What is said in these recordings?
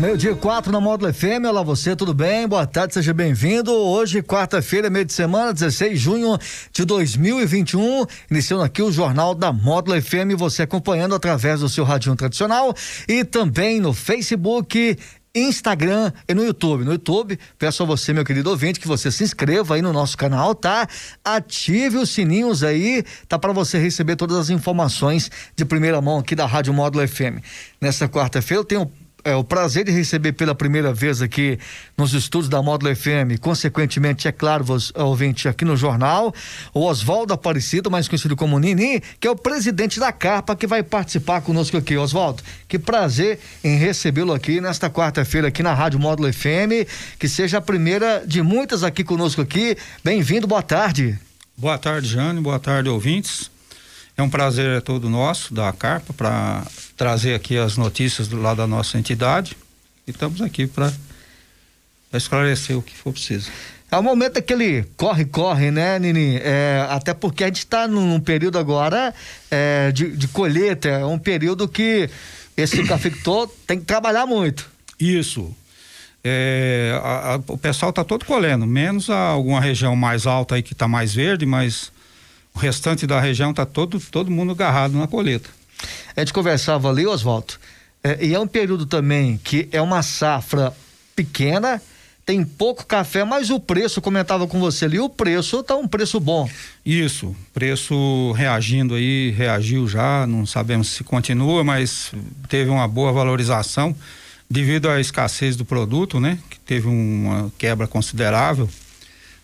Meio dia 4 na Módulo FM, olá você, tudo bem? Boa tarde, seja bem-vindo. Hoje, quarta-feira, meio de semana, 16 de junho de 2021, iniciando aqui o Jornal da Módulo FM, você acompanhando através do seu rádio tradicional e também no Facebook Instagram e no YouTube. No YouTube, peço a você, meu querido ouvinte, que você se inscreva aí no nosso canal, tá? Ative os sininhos aí, tá para você receber todas as informações de primeira mão aqui da Rádio Módulo FM. Nessa quarta-feira eu tenho é, o prazer de receber pela primeira vez aqui nos estúdios da Módulo FM, consequentemente, é claro, você, ouvinte, aqui no jornal, o Oswaldo Aparecido, mais conhecido como Nini, que é o presidente da Carpa, que vai participar conosco aqui. Oswaldo, que prazer em recebê-lo aqui nesta quarta-feira aqui na Rádio Módulo FM, que seja a primeira de muitas aqui conosco aqui. Bem-vindo, boa tarde. Boa tarde, Jane, boa tarde, ouvintes. É um prazer é todo nosso da Carpa para trazer aqui as notícias do lado da nossa entidade e estamos aqui para esclarecer o que for preciso. É o momento daquele corre-corre, né, Nini? É, até porque a gente está num período agora é, de, de colheita, é um período que esse cafeicultor tem que trabalhar muito. Isso. É, a, a, o pessoal está todo colhendo, menos alguma região mais alta aí que está mais verde, mas o restante da região está todo, todo mundo agarrado na colheita. A gente conversava ali, Oswaldo, é, e é um período também que é uma safra pequena, tem pouco café, mas o preço, comentava com você ali, o preço está um preço bom. Isso, preço reagindo aí, reagiu já, não sabemos se continua, mas teve uma boa valorização devido à escassez do produto, né? Que teve uma quebra considerável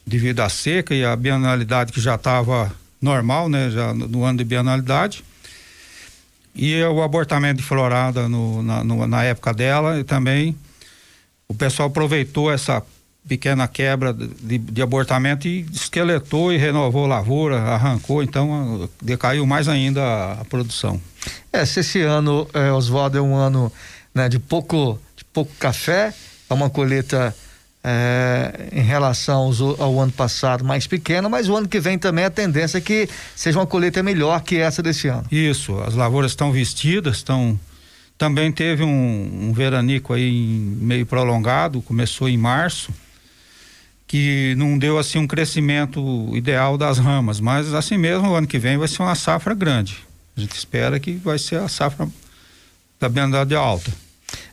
devido à seca e à bienalidade que já estava normal, né? Já no ano de bienalidade. E o abortamento de florada no, na, no, na época dela e também o pessoal aproveitou essa pequena quebra de, de, abortamento e esqueletou e renovou a lavoura, arrancou, então decaiu mais ainda a, a produção. É, se esse ano, é, Oswaldo, é um ano né, de pouco de pouco café, é uma colheita é, em relação ao, ao, ano passado mais pequena, mas o ano que vem também a tendência é que seja uma colheita melhor que essa desse ano. Isso, as lavouras estão vestidas, estão. Também teve um, um veranico aí meio prolongado, começou em março, que não deu assim um crescimento ideal das ramas, mas assim mesmo o ano que vem vai ser uma safra grande. A gente espera que vai ser a safra da bendade alta.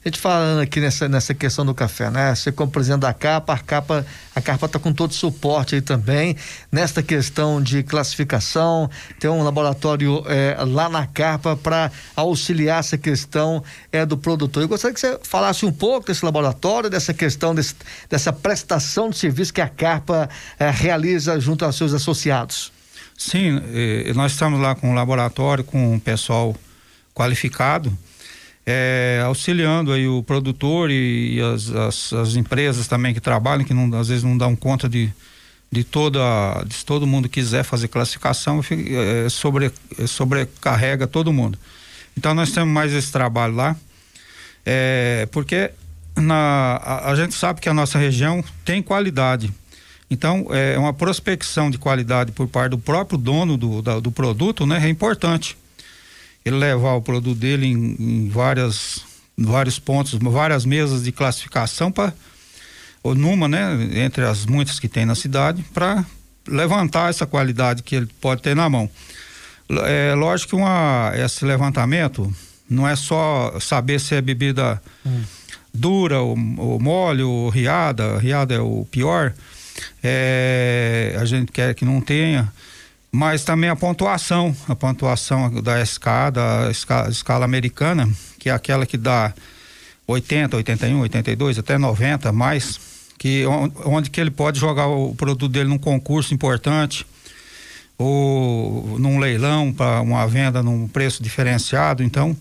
A gente falando aqui nessa, nessa questão do café, né? Você como presidente da capa, a capa, a capa está com todo o suporte aí também. Nesta questão de classificação, tem um laboratório é, lá na capa para auxiliar essa questão é, do produtor. Eu gostaria que você falasse um pouco desse laboratório, dessa questão, desse, dessa prestação de serviço que a capa é, realiza junto aos seus associados. Sim, eh, nós estamos lá com um laboratório, com um pessoal qualificado é, auxiliando aí o produtor e, e as, as, as, empresas também que trabalham, que não, às vezes não dão conta de, de toda, de se todo mundo quiser fazer classificação, é, sobre, é, sobrecarrega todo mundo. Então nós temos mais esse trabalho lá, é, porque na, a, a, gente sabe que a nossa região tem qualidade. Então, é uma prospecção de qualidade por parte do próprio dono do, da, do produto, né? É importante ele levar o produto dele em, em várias, vários pontos, várias mesas de classificação para ou numa, né, entre as muitas que tem na cidade, para levantar essa qualidade que ele pode ter na mão. É lógico que uma, esse levantamento não é só saber se é bebida hum. dura ou, ou mole ou riada, riada é o pior. É, a gente quer que não tenha mas também a pontuação, a pontuação da SK, da escala, escala, americana, que é aquela que dá 80, 81, 82, até 90 mais, que onde que ele pode jogar o produto dele num concurso importante ou num leilão para uma venda num preço diferenciado. Então,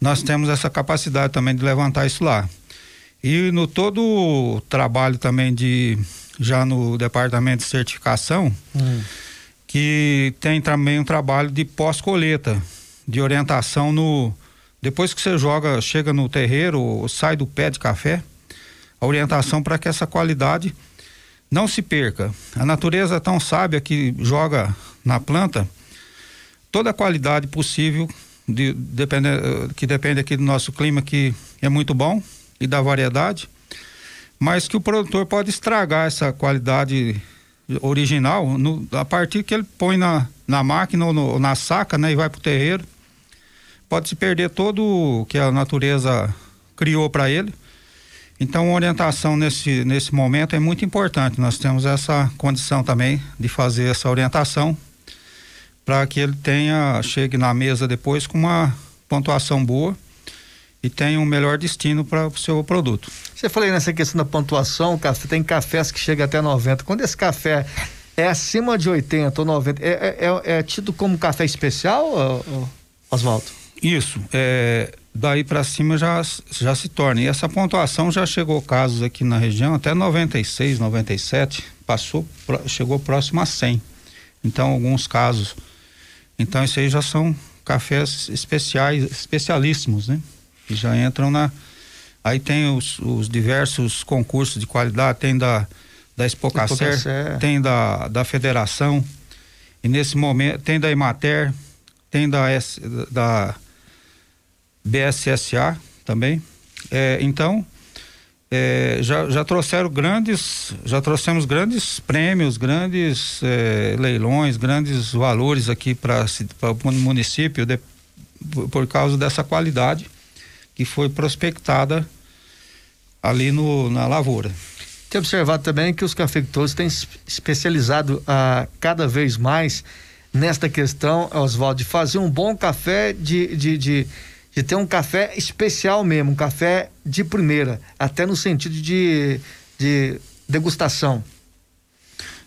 nós temos essa capacidade também de levantar isso lá. E no todo o trabalho também de já no departamento de certificação, hum. Que tem também um trabalho de pós-colheita, de orientação no. Depois que você joga, chega no terreiro, sai do pé de café, a orientação para que essa qualidade não se perca. A natureza é tão sábia que joga na planta toda a qualidade possível, de, depende, que depende aqui do nosso clima, que é muito bom, e da variedade, mas que o produtor pode estragar essa qualidade original no, a partir que ele põe na, na máquina ou no, na saca, né, e vai para o terreiro. Pode se perder todo o que a natureza criou para ele. Então, orientação nesse, nesse momento é muito importante. Nós temos essa condição também de fazer essa orientação para que ele tenha, chegue na mesa depois com uma pontuação boa e tenha um melhor destino para o seu produto. Você falou nessa questão da pontuação, café, tem cafés que chegam até 90. Quando esse café é acima de 80 ou 90, é, é, é, é tido como café especial, Oswaldo? Isso. É, daí para cima já, já se torna. E essa pontuação já chegou casos aqui na região até 96, 97, passou, chegou próximo a 100. Então, alguns casos. Então, isso aí já são cafés especiais, especialíssimos, né? Que já entram na. Aí tem os, os diversos concursos de qualidade, tem da, da Expocacer, tem da, da Federação, e nesse momento tem da Emater, tem da, S, da BSSA também. É, então, é, já, já trouxeram grandes, já trouxemos grandes prêmios, grandes é, leilões, grandes valores aqui para o município de, por causa dessa qualidade que foi prospectada ali no, na lavoura. Tem observado também que os cafeicultores têm especializado a cada vez mais nesta questão, Oswaldo, de fazer um bom café, de, de, de, de, ter um café especial mesmo, um café de primeira, até no sentido de, de degustação.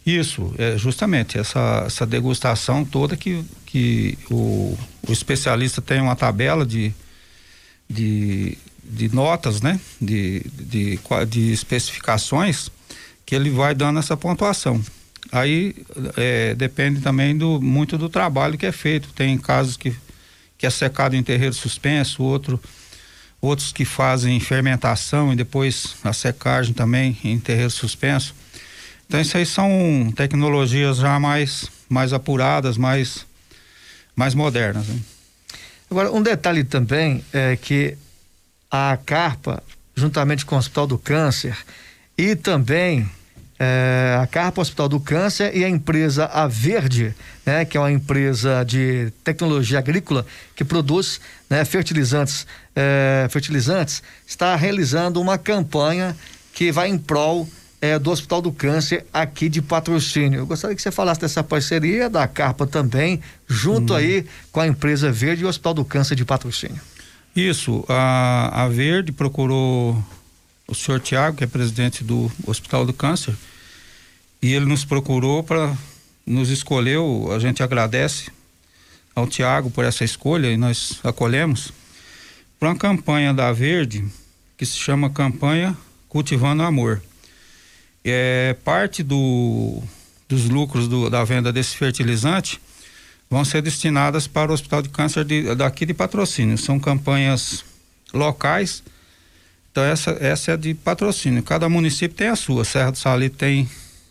Isso, é justamente essa, essa degustação toda que, que o, o especialista tem uma tabela de, de, de notas, né? De, de, de especificações que ele vai dando essa pontuação. Aí é, depende também do muito do trabalho que é feito. Tem casos que, que é secado em terreiro suspenso, outro, outros que fazem fermentação e depois a secagem também em terreiro suspenso. Então isso aí são tecnologias já mais, mais apuradas, mais, mais modernas. Né? Agora, um detalhe também é que a Carpa, juntamente com o Hospital do Câncer, e também é, a Carpa Hospital do Câncer e a empresa A Verde, né, que é uma empresa de tecnologia agrícola que produz né, fertilizantes, é, fertilizantes, está realizando uma campanha que vai em prol é, do Hospital do Câncer aqui de patrocínio. Eu gostaria que você falasse dessa parceria da Carpa também, junto hum. aí com a empresa Verde e o Hospital do Câncer de patrocínio. Isso, a, a Verde procurou o senhor Tiago, que é presidente do Hospital do Câncer, e ele nos procurou para nos escolheu, a gente agradece ao Tiago por essa escolha e nós acolhemos para uma campanha da Verde que se chama Campanha Cultivando Amor é, parte do, dos lucros do, da venda desse fertilizante vão ser destinadas para o Hospital de Câncer de, daqui de patrocínio. São campanhas locais. Então essa, essa é de patrocínio. Cada município tem a sua. Serra do Salito tem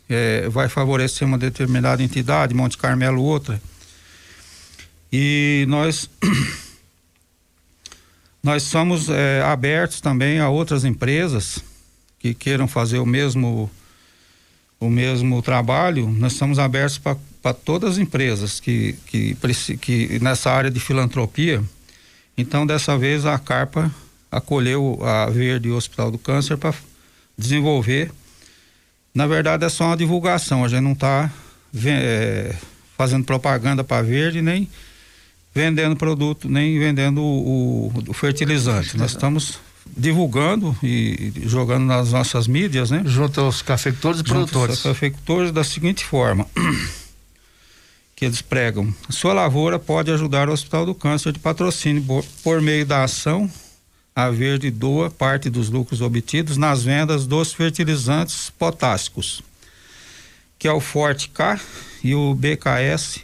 é, vai favorecer uma determinada entidade, Monte Carmelo outra. E nós nós somos é, abertos também a outras empresas que queiram fazer o mesmo o mesmo trabalho, nós estamos abertos para todas as empresas que, que, que nessa área de filantropia. Então, dessa vez, a Carpa acolheu a Verde Hospital do Câncer para desenvolver. Na verdade, é só uma divulgação, a gente não está é, fazendo propaganda para Verde, nem vendendo produto, nem vendendo o, o, o fertilizante. Nós estamos divulgando e jogando nas nossas mídias, né? Junto aos cafeicultores e produtores. Aos cafeicultores da seguinte forma que eles pregam: sua lavoura pode ajudar o Hospital do Câncer de patrocínio por, por meio da ação a Verde doa parte dos lucros obtidos nas vendas dos fertilizantes potássicos que é o Forte K e o BKS,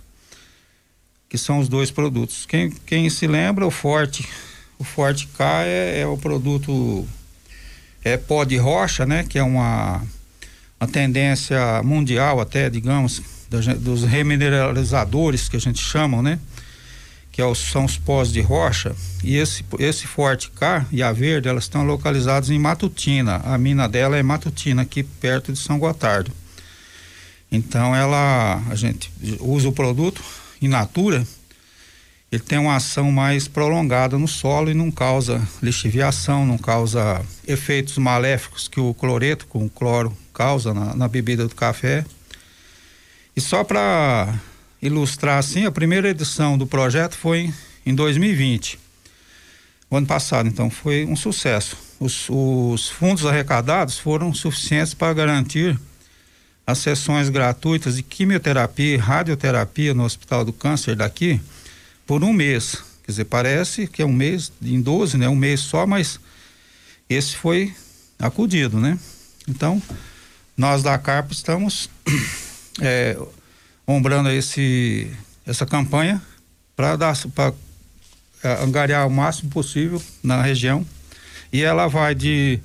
que são os dois produtos. Quem, quem se lembra, o Forte, o Forte K é, é o produto é pó de rocha, né? Que é uma, uma tendência mundial até, digamos, dos remineralizadores que a gente chama, né? Que é são os pós de rocha. E esse, esse Forte K e a Verde, elas estão localizadas em Matutina. A mina dela é Matutina, aqui perto de São Gotardo. Então ela, a gente usa o produto in natura, ele tem uma ação mais prolongada no solo e não causa lixiviação, não causa efeitos maléficos que o cloreto com o cloro causa na, na bebida do café. E só para ilustrar assim, a primeira edição do projeto foi em 2020, o ano passado, então foi um sucesso. Os, os fundos arrecadados foram suficientes para garantir as sessões gratuitas de quimioterapia e radioterapia no Hospital do Câncer daqui por um mês. Quer dizer, parece que é um mês, em 12, né? Um mês só, mas esse foi acudido, né? Então, nós da Carpa estamos é, ombrando esse, essa campanha para dar para é, angariar o máximo possível na região. E ela vai de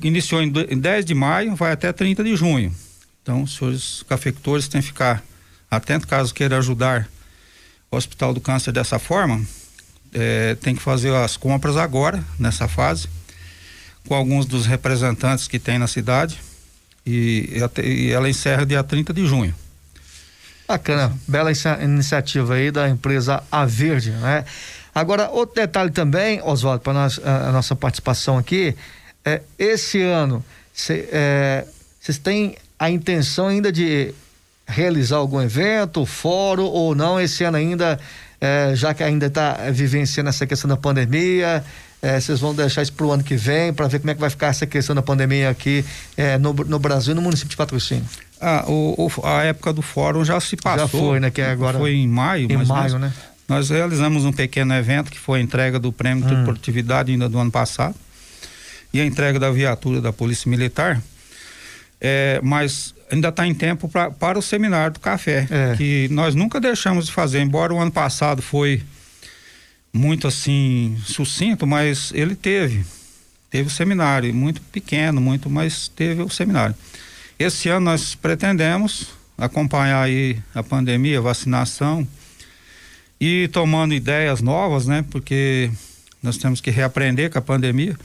iniciou em 10 de maio, vai até 30 de junho. Então, senhores cafeicultores têm que ficar atentos caso queira ajudar o Hospital do Câncer dessa forma. É, tem que fazer as compras agora, nessa fase, com alguns dos representantes que tem na cidade. E, e ela encerra dia 30 de junho. Bacana, bela iniciativa aí da empresa A Verde, né? Agora, outro detalhe também, Oswaldo, para a, a nossa participação aqui, é, esse ano, vocês é, têm a intenção ainda de realizar algum evento, fórum ou não, esse ano ainda, é, já que ainda está vivenciando essa questão da pandemia, é, vocês vão deixar isso para o ano que vem, para ver como é que vai ficar essa questão da pandemia aqui é, no, no Brasil, no município de Patrocínio? Ah, o, o, a época do fórum já se passou. Já foi, né? Que é agora. Foi em maio, em maio, nós, né? Nós realizamos um pequeno evento que foi a entrega do prêmio hum. de produtividade ainda do ano passado e a entrega da viatura da Polícia Militar. É, mas ainda está em tempo pra, para o seminário do café, é. que nós nunca deixamos de fazer, embora o ano passado foi muito assim sucinto, mas ele teve, teve o seminário, muito pequeno, muito, mas teve o seminário. Esse ano nós pretendemos acompanhar aí a pandemia, a vacinação e tomando ideias novas, né? Porque nós temos que reaprender com a pandemia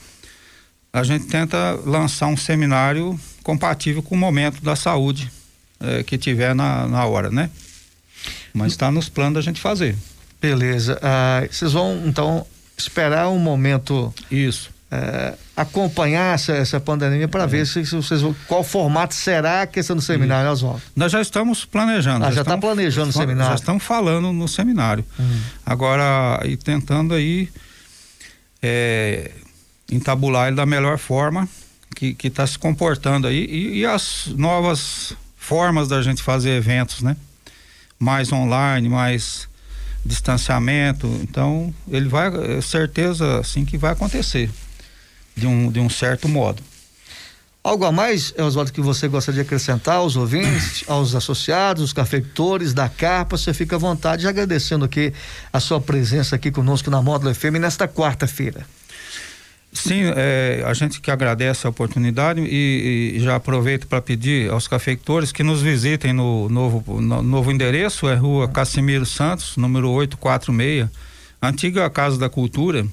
a gente tenta lançar um seminário compatível com o momento da saúde é, que tiver na, na hora, né? Mas está nos planos da gente fazer. Beleza. Ah, vocês vão então esperar um momento. Isso. É, acompanhar essa, essa pandemia para é. ver se, se, vocês vão, qual formato será a questão do seminário, Oswaldo? Nós já estamos planejando. Ah, já está planejando o seminário? Já estamos falando no seminário. Hum. Agora, e tentando aí é, entabular ele da melhor forma que está se comportando aí e, e, as novas formas da gente fazer eventos, né? Mais online, mais distanciamento. Então, ele vai, é certeza, assim, que vai acontecer de um, de um certo modo. Algo a mais, Oswaldo, que você gostaria de acrescentar aos ouvintes, aos associados, os cafeicultores da Carpa, você fica à vontade, agradecendo aqui a sua presença aqui conosco na Módulo FM nesta quarta-feira. Sim, é, a gente que agradece a oportunidade e, e já aproveito para pedir aos cafeicultores que nos visitem no novo, no novo endereço, é Rua Casimiro Santos, número 846, antiga Casa da Cultura.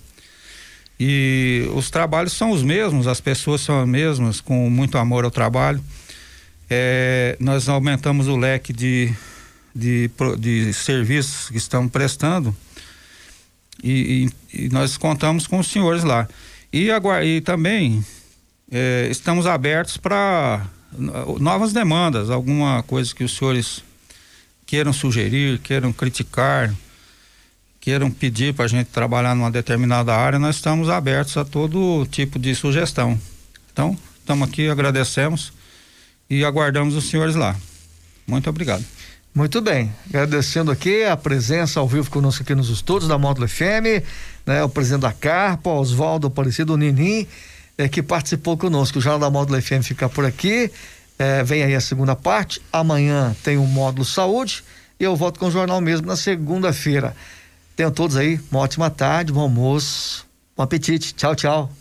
E os trabalhos são os mesmos, as pessoas são as mesmas, com muito amor ao trabalho. É, nós aumentamos o leque de, de, de serviços que estamos prestando e, e, e nós contamos com os senhores lá. E, e também é, estamos abertos para novas demandas, alguma coisa que os senhores queiram sugerir, queiram criticar, queiram pedir para a gente trabalhar numa determinada área, nós estamos abertos a todo tipo de sugestão. Então, estamos aqui, agradecemos e aguardamos os senhores lá. Muito obrigado. Muito bem, agradecendo aqui a presença ao vivo conosco aqui nos estúdios da Módulo FM, né, o presidente da Carpa, Oswaldo Aparecido Ninim, é, que participou conosco. O Jornal da Módulo FM fica por aqui. É, vem aí a segunda parte. Amanhã tem o módulo saúde e eu volto com o jornal mesmo na segunda-feira. Tenham todos aí uma ótima tarde, bom almoço, bom apetite. Tchau, tchau.